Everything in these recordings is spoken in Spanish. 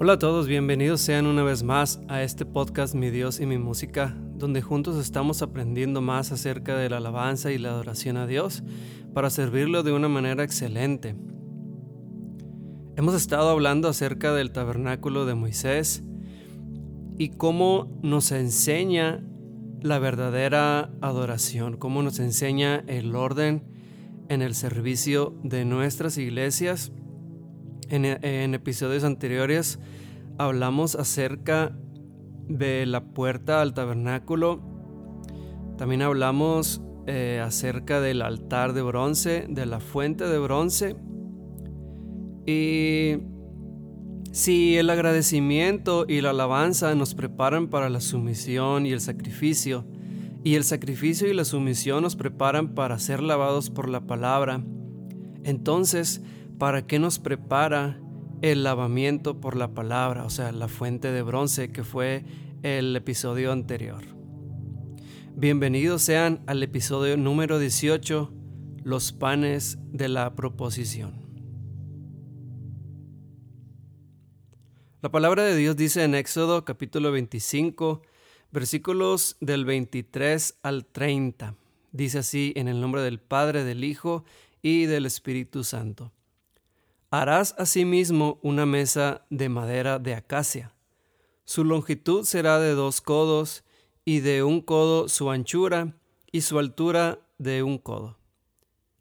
Hola a todos, bienvenidos sean una vez más a este podcast Mi Dios y mi música, donde juntos estamos aprendiendo más acerca de la alabanza y la adoración a Dios para servirlo de una manera excelente. Hemos estado hablando acerca del tabernáculo de Moisés y cómo nos enseña la verdadera adoración, cómo nos enseña el orden en el servicio de nuestras iglesias en, episodios anteriores hablamos acerca de la puerta al tabernáculo. También hablamos eh, acerca del altar de bronce, de la fuente de bronce. Y si el agradecimiento y la alabanza nos preparan para la sumisión y el sacrificio, y el sacrificio y la sumisión nos preparan para ser lavados por la palabra, entonces ¿para qué nos prepara el lavamiento por la palabra, o sea, la fuente de bronce que fue el episodio anterior? Bienvenidos sean al episodio número 18, los panes de la proposición. La palabra de Dios dice en Éxodo capítulo 25, versículos del 23 al 30. Dice así en el nombre del Padre, del Hijo y del Espíritu Santo. Harás asimismo una mesa de madera de acacia. Su longitud será de dos codos, y de un codo su anchura, y su altura de un codo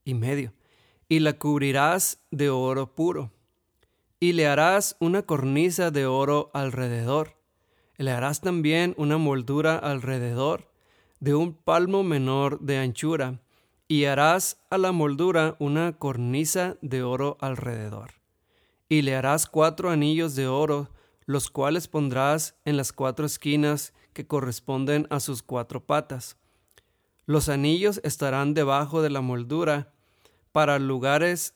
y medio. Y la cubrirás de oro puro. Y le harás una cornisa de oro alrededor. Le harás también una moldura alrededor, de un palmo menor de anchura, y harás a la moldura una cornisa de oro alrededor. Y le harás cuatro anillos de oro, los cuales pondrás en las cuatro esquinas que corresponden a sus cuatro patas. Los anillos estarán debajo de la moldura para lugares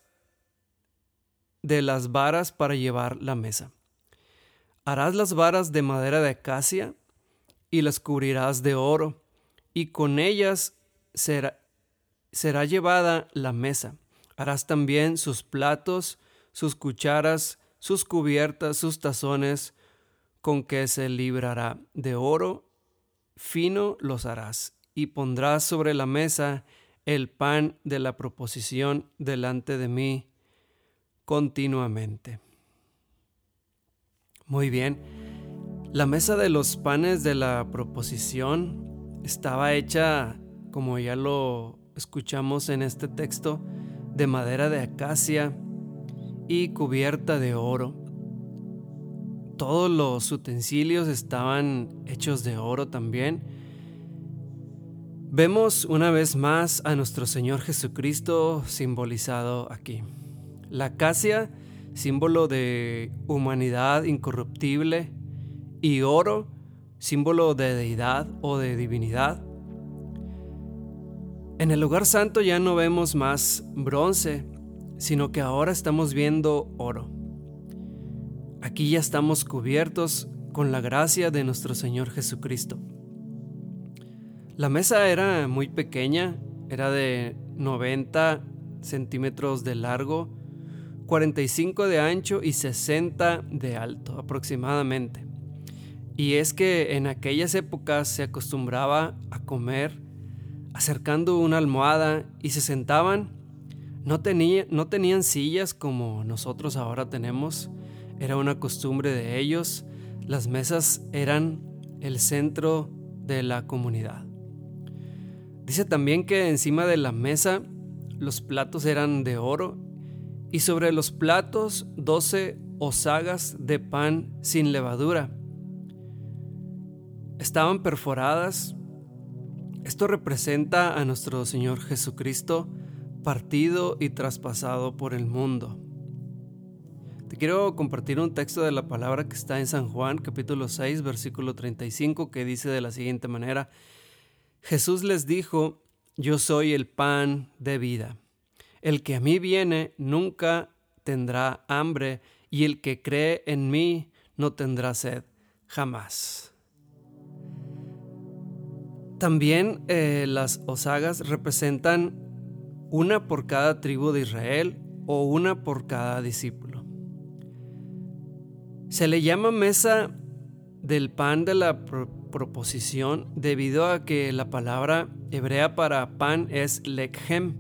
de las varas para llevar la mesa. Harás las varas de madera de acacia y las cubrirás de oro, y con ellas será, será llevada la mesa. Harás también sus platos, sus cucharas, sus cubiertas, sus tazones, con que se librará de oro fino los harás, y pondrás sobre la mesa el pan de la proposición delante de mí continuamente. Muy bien, la mesa de los panes de la proposición estaba hecha, como ya lo escuchamos en este texto, de madera de acacia y cubierta de oro. Todos los utensilios estaban hechos de oro también. Vemos una vez más a nuestro Señor Jesucristo simbolizado aquí. La acacia, símbolo de humanidad incorruptible, y oro, símbolo de deidad o de divinidad. En el lugar santo ya no vemos más bronce, sino que ahora estamos viendo oro. Aquí ya estamos cubiertos con la gracia de nuestro Señor Jesucristo. La mesa era muy pequeña, era de 90 centímetros de largo, 45 de ancho y 60 de alto aproximadamente. Y es que en aquellas épocas se acostumbraba a comer acercando una almohada y se sentaban. No, no tenían sillas como nosotros ahora tenemos. Era una costumbre de ellos. Las mesas eran el centro de la comunidad. Dice también que encima de la mesa los platos eran de oro y sobre los platos doce osagas de pan sin levadura. Estaban perforadas esto representa a nuestro Señor Jesucristo partido y traspasado por el mundo. Te quiero compartir un texto de la palabra que está en San Juan capítulo 6 versículo 35 que dice de la siguiente manera, Jesús les dijo, yo soy el pan de vida. El que a mí viene nunca tendrá hambre y el que cree en mí no tendrá sed jamás. También eh, las osagas representan una por cada tribu de Israel o una por cada discípulo. Se le llama mesa del pan de la proposición debido a que la palabra hebrea para pan es lekhem,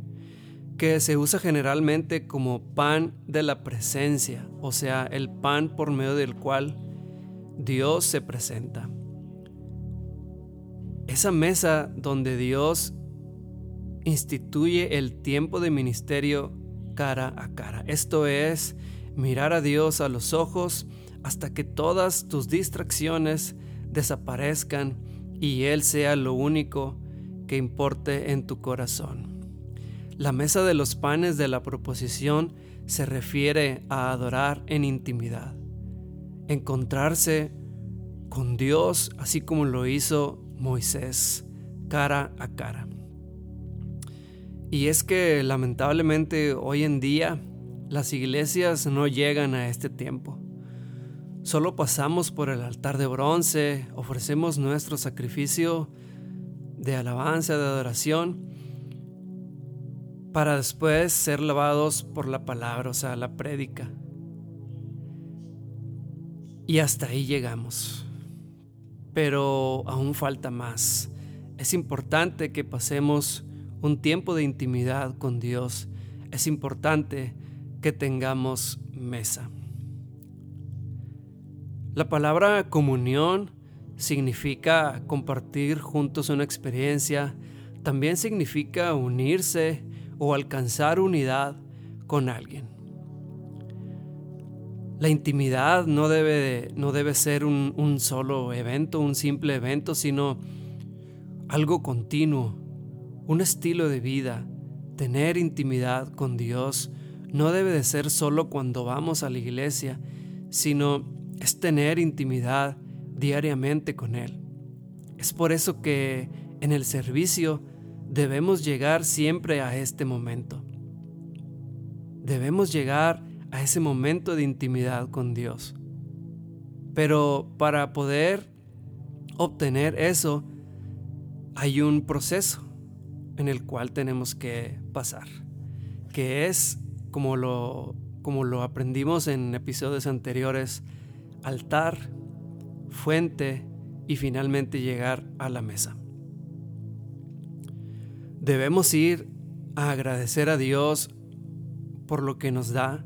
que se usa generalmente como pan de la presencia, o sea, el pan por medio del cual Dios se presenta. Esa mesa donde Dios instituye el tiempo de ministerio cara a cara. Esto es mirar a Dios a los ojos hasta que todas tus distracciones desaparezcan y Él sea lo único que importe en tu corazón. La mesa de los panes de la proposición se refiere a adorar en intimidad, encontrarse con Dios así como lo hizo Moisés, cara a cara. Y es que lamentablemente hoy en día las iglesias no llegan a este tiempo. Solo pasamos por el altar de bronce, ofrecemos nuestro sacrificio de alabanza, de adoración, para después ser lavados por la palabra, o sea, la prédica. Y hasta ahí llegamos. Pero aún falta más. Es importante que pasemos un tiempo de intimidad con Dios. Es importante que tengamos mesa. La palabra comunión significa compartir juntos una experiencia, también significa unirse o alcanzar unidad con alguien. La intimidad no debe, no debe ser un, un solo evento, un simple evento, sino algo continuo, un estilo de vida. Tener intimidad con Dios no debe de ser solo cuando vamos a la iglesia, sino es tener intimidad diariamente con Él. Es por eso que en el servicio debemos llegar siempre a este momento. Debemos llegar a ese momento de intimidad con Dios. Pero para poder obtener eso, hay un proceso en el cual tenemos que pasar, que es como lo, como lo aprendimos en episodios anteriores, altar, fuente y finalmente llegar a la mesa. Debemos ir a agradecer a Dios por lo que nos da,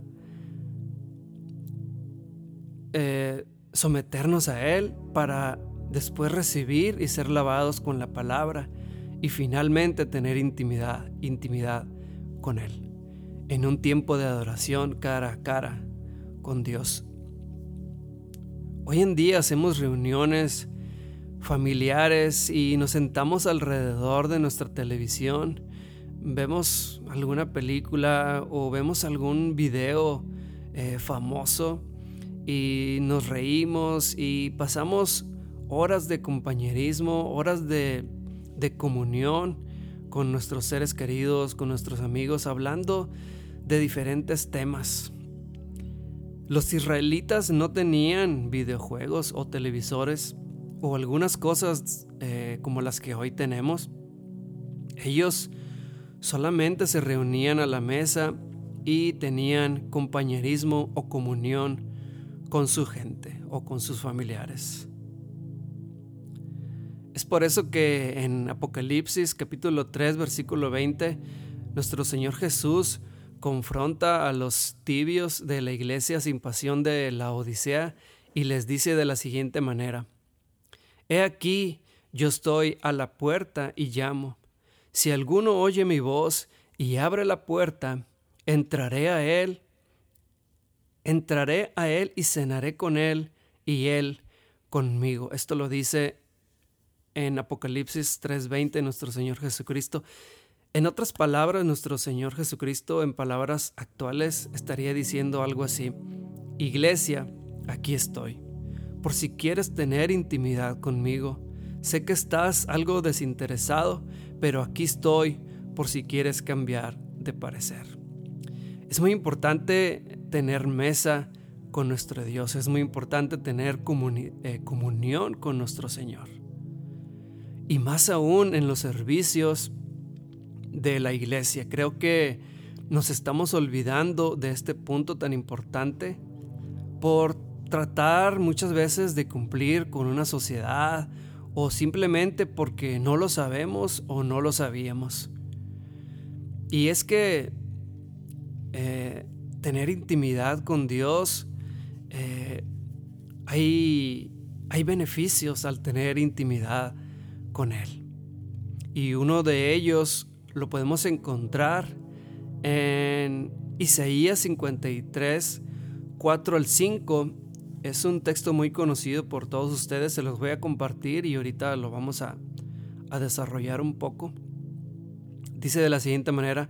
eh, someternos a Él para después recibir y ser lavados con la palabra y finalmente tener intimidad, intimidad con Él, en un tiempo de adoración cara a cara con Dios. Hoy en día hacemos reuniones familiares y nos sentamos alrededor de nuestra televisión, vemos alguna película o vemos algún video eh, famoso y nos reímos y pasamos horas de compañerismo, horas de, de comunión con nuestros seres queridos, con nuestros amigos, hablando de diferentes temas. Los israelitas no tenían videojuegos o televisores o algunas cosas eh, como las que hoy tenemos. Ellos solamente se reunían a la mesa y tenían compañerismo o comunión con su gente o con sus familiares. Es por eso que en Apocalipsis capítulo 3 versículo 20 nuestro Señor Jesús confronta a los tibios de la iglesia sin pasión de la Odisea y les dice de la siguiente manera, He aquí, yo estoy a la puerta y llamo. Si alguno oye mi voz y abre la puerta, entraré a él, entraré a él y cenaré con él y él conmigo. Esto lo dice en Apocalipsis 3:20 nuestro Señor Jesucristo. En otras palabras, nuestro Señor Jesucristo en palabras actuales estaría diciendo algo así, Iglesia, aquí estoy, por si quieres tener intimidad conmigo. Sé que estás algo desinteresado, pero aquí estoy por si quieres cambiar de parecer. Es muy importante tener mesa con nuestro Dios, es muy importante tener eh, comunión con nuestro Señor. Y más aún en los servicios, de la iglesia. Creo que nos estamos olvidando de este punto tan importante por tratar muchas veces de cumplir con una sociedad o simplemente porque no lo sabemos o no lo sabíamos. Y es que eh, tener intimidad con Dios, eh, hay, hay beneficios al tener intimidad con Él. Y uno de ellos lo podemos encontrar en Isaías 53, 4 al 5. Es un texto muy conocido por todos ustedes, se los voy a compartir y ahorita lo vamos a, a desarrollar un poco. Dice de la siguiente manera,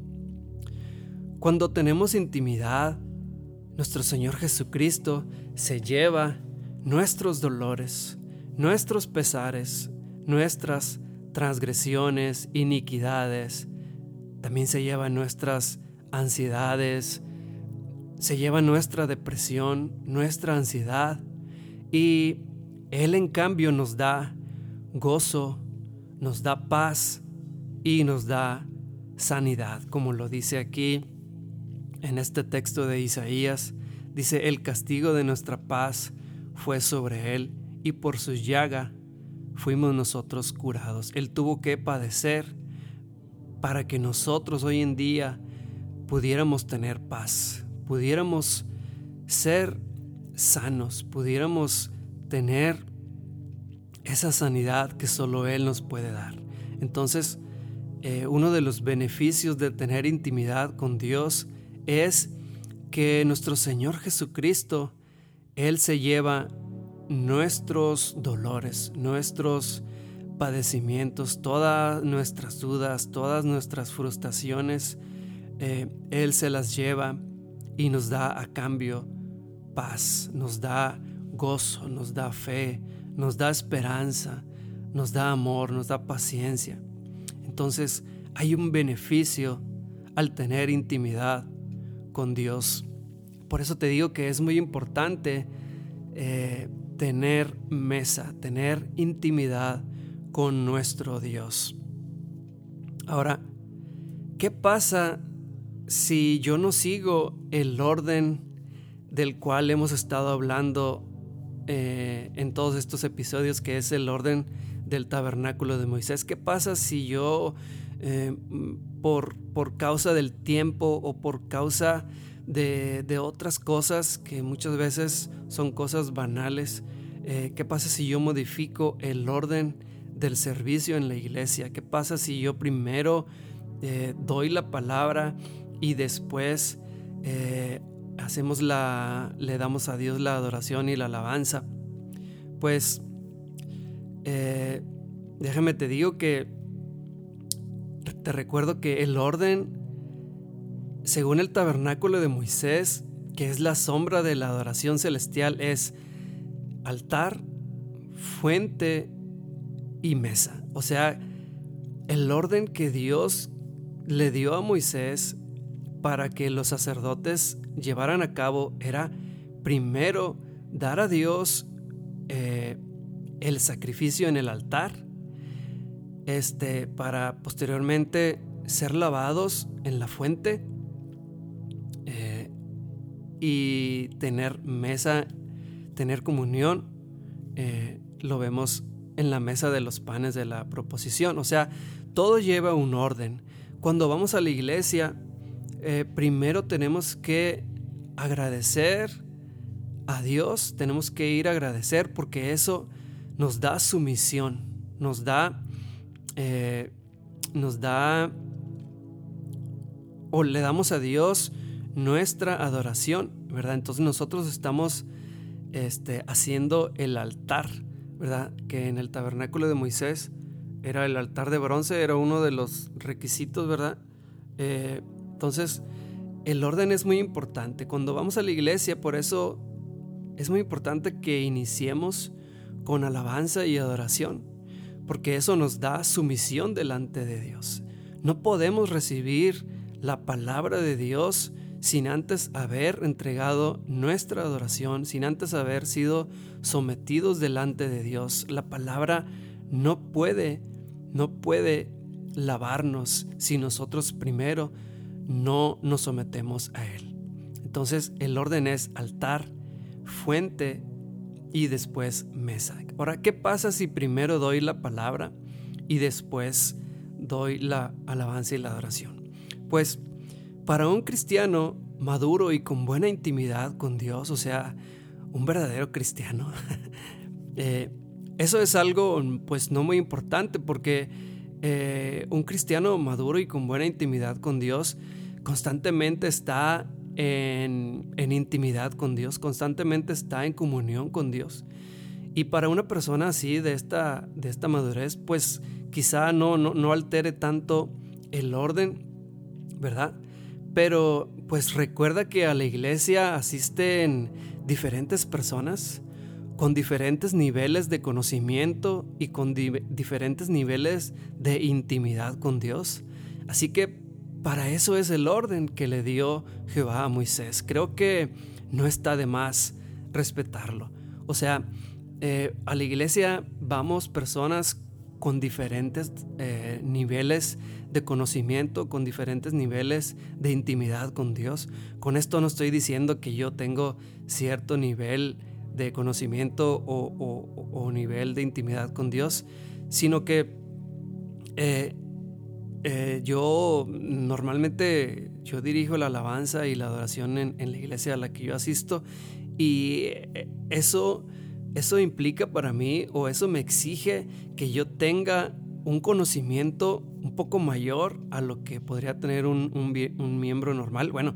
Cuando tenemos intimidad, nuestro Señor Jesucristo se lleva nuestros dolores, nuestros pesares, nuestras transgresiones, iniquidades, también se lleva nuestras ansiedades, se lleva nuestra depresión, nuestra ansiedad. Y Él en cambio nos da gozo, nos da paz y nos da sanidad, como lo dice aquí en este texto de Isaías. Dice, el castigo de nuestra paz fue sobre Él y por su llaga fuimos nosotros curados. Él tuvo que padecer para que nosotros hoy en día pudiéramos tener paz, pudiéramos ser sanos, pudiéramos tener esa sanidad que solo Él nos puede dar. Entonces, eh, uno de los beneficios de tener intimidad con Dios es que nuestro Señor Jesucristo, Él se lleva nuestros dolores, nuestros padecimientos, todas nuestras dudas, todas nuestras frustraciones, eh, Él se las lleva y nos da a cambio paz, nos da gozo, nos da fe, nos da esperanza, nos da amor, nos da paciencia. Entonces hay un beneficio al tener intimidad con Dios. Por eso te digo que es muy importante eh, tener mesa, tener intimidad con nuestro Dios. Ahora, ¿qué pasa si yo no sigo el orden del cual hemos estado hablando eh, en todos estos episodios, que es el orden del tabernáculo de Moisés, ¿qué pasa si yo, eh, por, por, causa del tiempo o por causa de, de, otras cosas que muchas veces son cosas banales, eh, qué pasa si yo modifico el orden del servicio en la iglesia? ¿Qué pasa si yo primero doy la palabra y después eh, hacemos la, le damos a Dios la adoración y la alabanza. Pues eh, déjame te digo que te recuerdo que el orden, según el tabernáculo de Moisés, que es la sombra de la adoración celestial, es altar, fuente y mesa. O sea, el orden que Dios le dio a Moisés para que los sacerdotes llevaran a cabo era primero dar a Dios eh, el sacrificio en el altar, este, para posteriormente ser lavados en la fuente eh, y tener mesa, tener comunión. Eh, lo vemos en la mesa de los panes de la proposición. O sea, todo lleva un orden. Cuando vamos a la iglesia, eh, primero tenemos que agradecer a Dios, tenemos que ir a agradecer porque eso nos da sumisión, nos da, eh, nos da, o le damos a Dios nuestra adoración, ¿verdad? Entonces nosotros estamos este, haciendo el altar, ¿verdad? Que en el tabernáculo de Moisés era el altar de bronce, era uno de los requisitos, ¿verdad? Eh, entonces, el orden es muy importante. Cuando vamos a la iglesia, por eso es muy importante que iniciemos con alabanza y adoración, porque eso nos da sumisión delante de Dios. No podemos recibir la palabra de Dios sin antes haber entregado nuestra adoración, sin antes haber sido sometidos delante de Dios. La palabra no puede, no puede lavarnos si nosotros primero no nos sometemos a Él. Entonces el orden es altar, fuente y después mesa. Ahora, ¿qué pasa si primero doy la palabra y después doy la alabanza y la adoración? Pues para un cristiano maduro y con buena intimidad con Dios, o sea, un verdadero cristiano, eh, eso es algo pues no muy importante porque eh, un cristiano maduro y con buena intimidad con Dios constantemente está en, intimidad con Dios, constantemente está en comunión con Dios. Y para una persona así de esta, de esta madurez, pues quizá no, no, no altere tanto el orden, ¿verdad? Pero pues recuerda que a la iglesia asisten diferentes personas con diferentes niveles de conocimiento y con diferentes niveles de intimidad con Dios. Así que para eso es el orden que le dio Jehová a Moisés. Creo que no está de más respetarlo. O sea, eh, a la iglesia vamos personas con diferentes eh, niveles de conocimiento, con diferentes niveles de intimidad con Dios. Con esto no estoy diciendo que yo tengo cierto nivel de conocimiento o, nivel de intimidad con Dios, sino que eh, eh, yo normalmente yo dirijo la alabanza y la adoración en, en, la iglesia a la que yo asisto y eso eso implica para mí o eso me exige que yo tenga un conocimiento un poco mayor a lo que podría tener un, miembro normal. Bueno,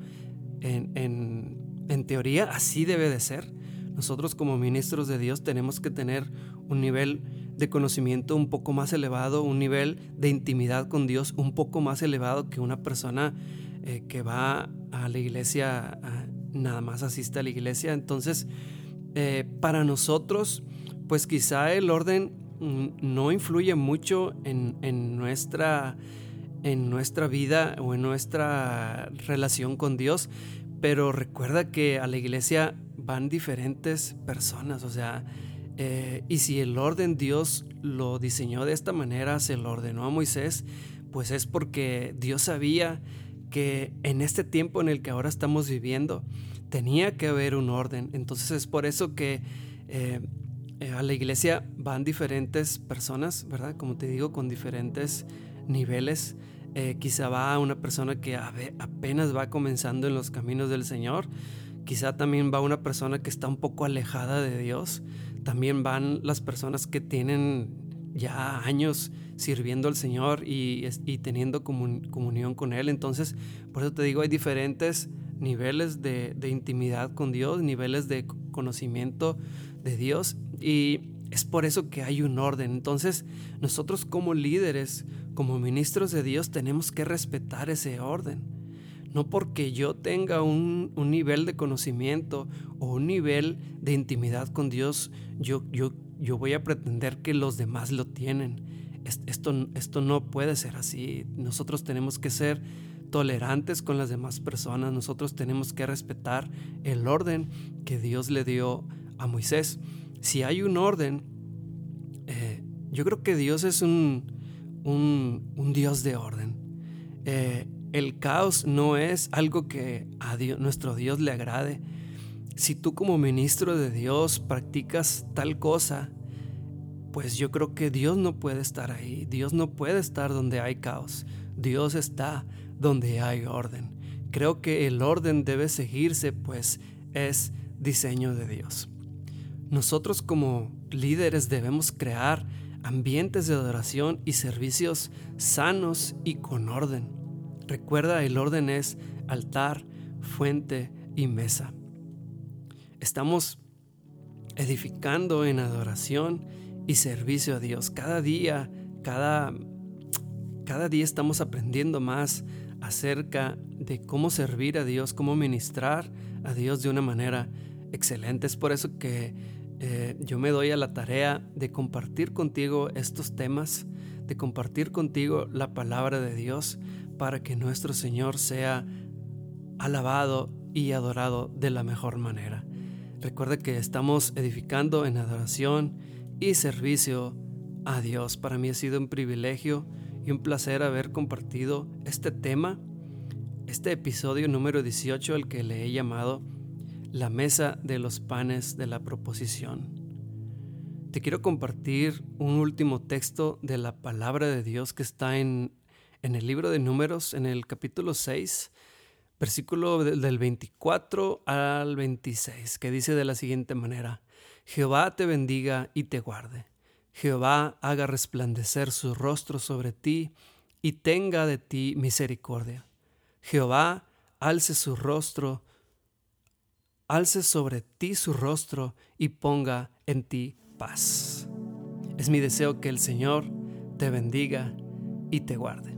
en, teoría así debe de ser. Nosotros como ministros de Dios tenemos que tener un nivel de conocimiento un poco más elevado, un nivel de intimidad con Dios un poco más elevado que una persona eh, que va a la iglesia, nada más asiste a la iglesia. Entonces, eh, para nosotros, pues quizá el orden mm, no influye mucho en, nuestra, en nuestra vida o en nuestra relación con Dios, pero recuerda que a la iglesia van diferentes personas, o sea, eh, y si el orden Dios lo diseñó de esta manera, se lo ordenó a Moisés, pues es porque Dios sabía que en este tiempo en el que ahora estamos viviendo, tenía que haber un orden. Entonces es por eso que eh, eh, a la iglesia van diferentes personas, ¿verdad? Como te digo, con diferentes niveles. Quizá va una persona que apenas va comenzando en los caminos del Señor. Quizá también va una persona que está un poco alejada de Dios. También van las personas que tienen ya años sirviendo al Señor y, teniendo comunión con Él. Entonces, por eso te digo, hay diferentes niveles de, intimidad con Dios, niveles de conocimiento de Dios y es por eso que hay un orden. Entonces nosotros como líderes, como ministros de Dios, tenemos que respetar ese orden. No porque yo tenga un, nivel de conocimiento o un nivel de intimidad con Dios, yo, yo, yo voy a pretender que los demás lo tienen. Esto, esto no puede ser así. Nosotros tenemos que ser tolerantes con las demás personas, nosotros tenemos que respetar el orden que Dios le dio a Moisés. Si hay un orden, eh, yo creo que Dios es un, un, Dios de orden. Eh, el caos no es algo que a nuestro Dios le agrade. Si tú como ministro de Dios practicas tal cosa, pues yo creo que Dios no puede estar ahí. Dios no puede estar donde hay caos. Dios está donde hay orden. Creo que el orden debe seguirse, pues es diseño de Dios. Nosotros como líderes debemos crear ambientes de adoración y servicios sanos y con orden. Recuerda, el orden es altar, fuente y mesa. Estamos edificando en adoración y servicio a Dios. Cada día, cada, cada día estamos aprendiendo más acerca de cómo servir a Dios, cómo ministrar a Dios de una manera excelente. Es por eso que eh, yo me doy a la tarea de compartir contigo estos temas, de compartir contigo la palabra de Dios para que nuestro Señor sea alabado y adorado de la mejor manera. Recuerda que estamos edificando en adoración y servicio a Dios. Para mí ha sido un privilegio y un placer haber compartido este tema, este episodio número 18 al que le he llamado La mesa de los panes de la proposición. Te quiero compartir un último texto de la palabra de Dios que está en, en el libro de números, en el capítulo 6, versículo del 24 al 26, que dice de la siguiente manera, Jehová te bendiga y te guarde. Jehová haga resplandecer su rostro sobre ti y tenga de ti misericordia. Jehová alce su rostro, alce sobre ti su rostro y ponga en ti paz. Es mi deseo que el Señor te bendiga y te guarde.